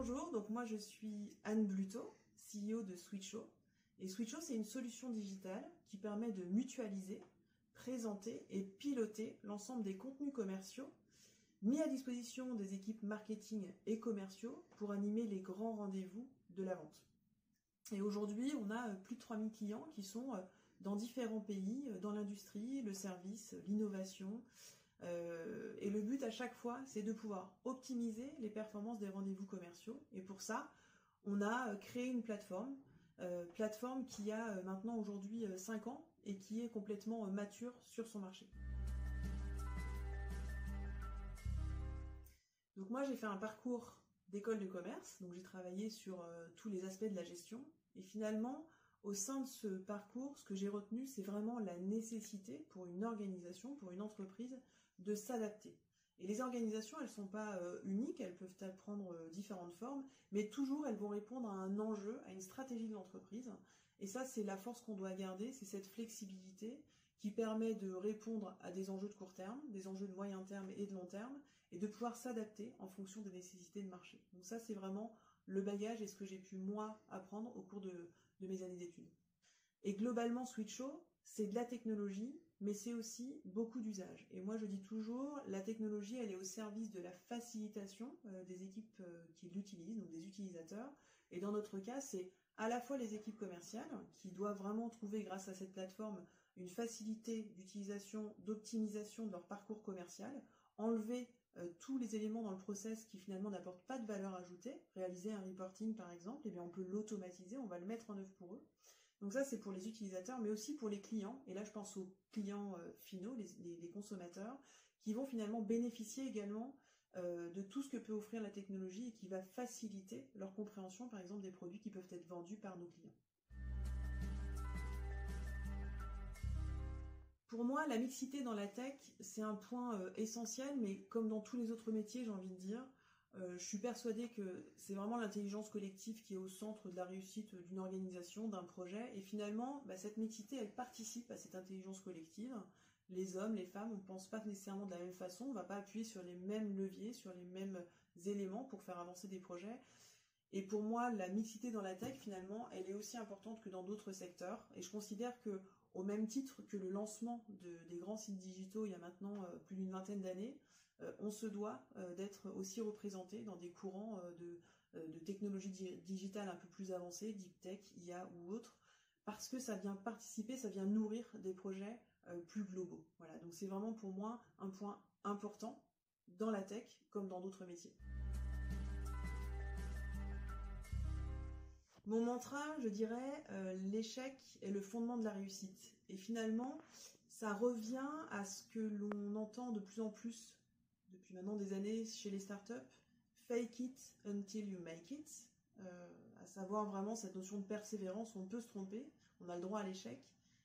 Bonjour, donc moi je suis Anne Bluto, CEO de Switcho. Et Switcho, c'est une solution digitale qui permet de mutualiser, présenter et piloter l'ensemble des contenus commerciaux mis à disposition des équipes marketing et commerciaux pour animer les grands rendez-vous de la vente. Et aujourd'hui, on a plus de 3000 clients qui sont dans différents pays, dans l'industrie, le service, l'innovation, euh, et le but à chaque fois, c'est de pouvoir optimiser les performances des rendez-vous commerciaux. Et pour ça, on a euh, créé une plateforme, euh, plateforme qui a maintenant aujourd'hui 5 ans et qui est complètement mature sur son marché. Donc moi, j'ai fait un parcours d'école de commerce, donc j'ai travaillé sur tous les aspects de la gestion. Et finalement, au sein de ce parcours, ce que j'ai retenu, c'est vraiment la nécessité pour une organisation, pour une entreprise, de s'adapter. Et les organisations, elles ne sont pas euh, uniques, elles peuvent prendre euh, différentes formes, mais toujours elles vont répondre à un enjeu, à une stratégie de l'entreprise. Et ça, c'est la force qu'on doit garder, c'est cette flexibilité qui permet de répondre à des enjeux de court terme, des enjeux de moyen terme et de long terme, et de pouvoir s'adapter en fonction des nécessités de marché. Donc ça, c'est vraiment le bagage et ce que j'ai pu, moi, apprendre au cours de, mes années d'études. Et globalement, Switcho, c'est de la technologie, mais c'est aussi beaucoup d'usage. Et moi, je dis toujours, la technologie, elle est au service de la facilitation euh, des équipes euh, qui l'utilisent, donc des utilisateurs. Et dans notre cas, c'est à la fois les équipes commerciales qui doivent vraiment trouver, grâce à cette plateforme, une facilité d'utilisation, d'optimisation de leur parcours commercial, enlever euh, tous les éléments dans le process qui finalement n'apportent pas de valeur ajoutée, réaliser un reporting par exemple, et eh bien on peut l'automatiser, on va le mettre en œuvre pour eux. Donc ça, c'est pour les utilisateurs, mais aussi pour les clients. Et là, je pense aux clients euh, finaux, les, consommateurs, qui vont finalement bénéficier également euh, de tout ce que peut offrir la technologie et qui va faciliter leur compréhension, par exemple, des produits qui peuvent être vendus par nos clients. Pour moi, la mixité dans la tech, c'est un point euh, essentiel, mais comme dans tous les autres métiers, j'ai envie de dire, je suis persuadée que c'est vraiment l'intelligence collective qui est au centre de la réussite d'une organisation, d'un projet. Et finalement, bah, cette mixité, elle participe à cette intelligence collective. Les hommes, les femmes, on ne pense pas nécessairement de la même façon. On ne va pas appuyer sur les mêmes leviers, sur les mêmes éléments pour faire avancer des projets. Et pour moi, la mixité dans la tech, finalement, elle est aussi importante que dans d'autres secteurs. Et je considère que, au même titre que le lancement des grands sites digitaux il y a maintenant euh, plus d'une vingtaine d'années, euh, on se doit euh, d'être aussi représenté dans des courants de, technologies digitales un peu plus avancées, deep tech, IA ou autres, parce que ça vient participer, ça vient nourrir des projets plus globaux. Voilà, donc c'est vraiment pour moi un point important dans la tech comme dans d'autres métiers. Mon mantra, je dirais, l'échec est le fondement de la réussite. Et finalement, ça revient à ce que l'on entend de plus en plus depuis maintenant des années chez les startups, fake it until you make it, euh, à savoir vraiment cette notion de persévérance, on peut se tromper, on a le droit à l'échec.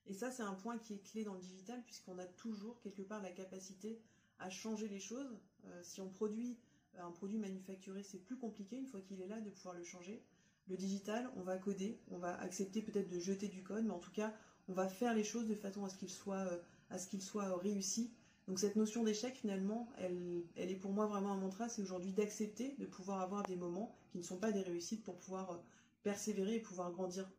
Et ça, c'est un point qui est clé dans le digital, puisqu'on a toujours quelque part la capacité à changer les choses. Euh, si on produit un produit manufacturé, c'est plus compliqué une fois qu'il est là de pouvoir le changer. Le digital, on va coder, on va accepter peut-être de jeter du code, mais en tout cas, on va faire les choses de façon à ce qu'il soit, euh, à ce qu'il soit réussi donc cette notion d'échec, finalement, elle, elle, est pour moi vraiment un mantra, c'est aujourd'hui d'accepter de pouvoir avoir des moments qui ne sont pas des réussites pour pouvoir euh, persévérer et pouvoir grandir.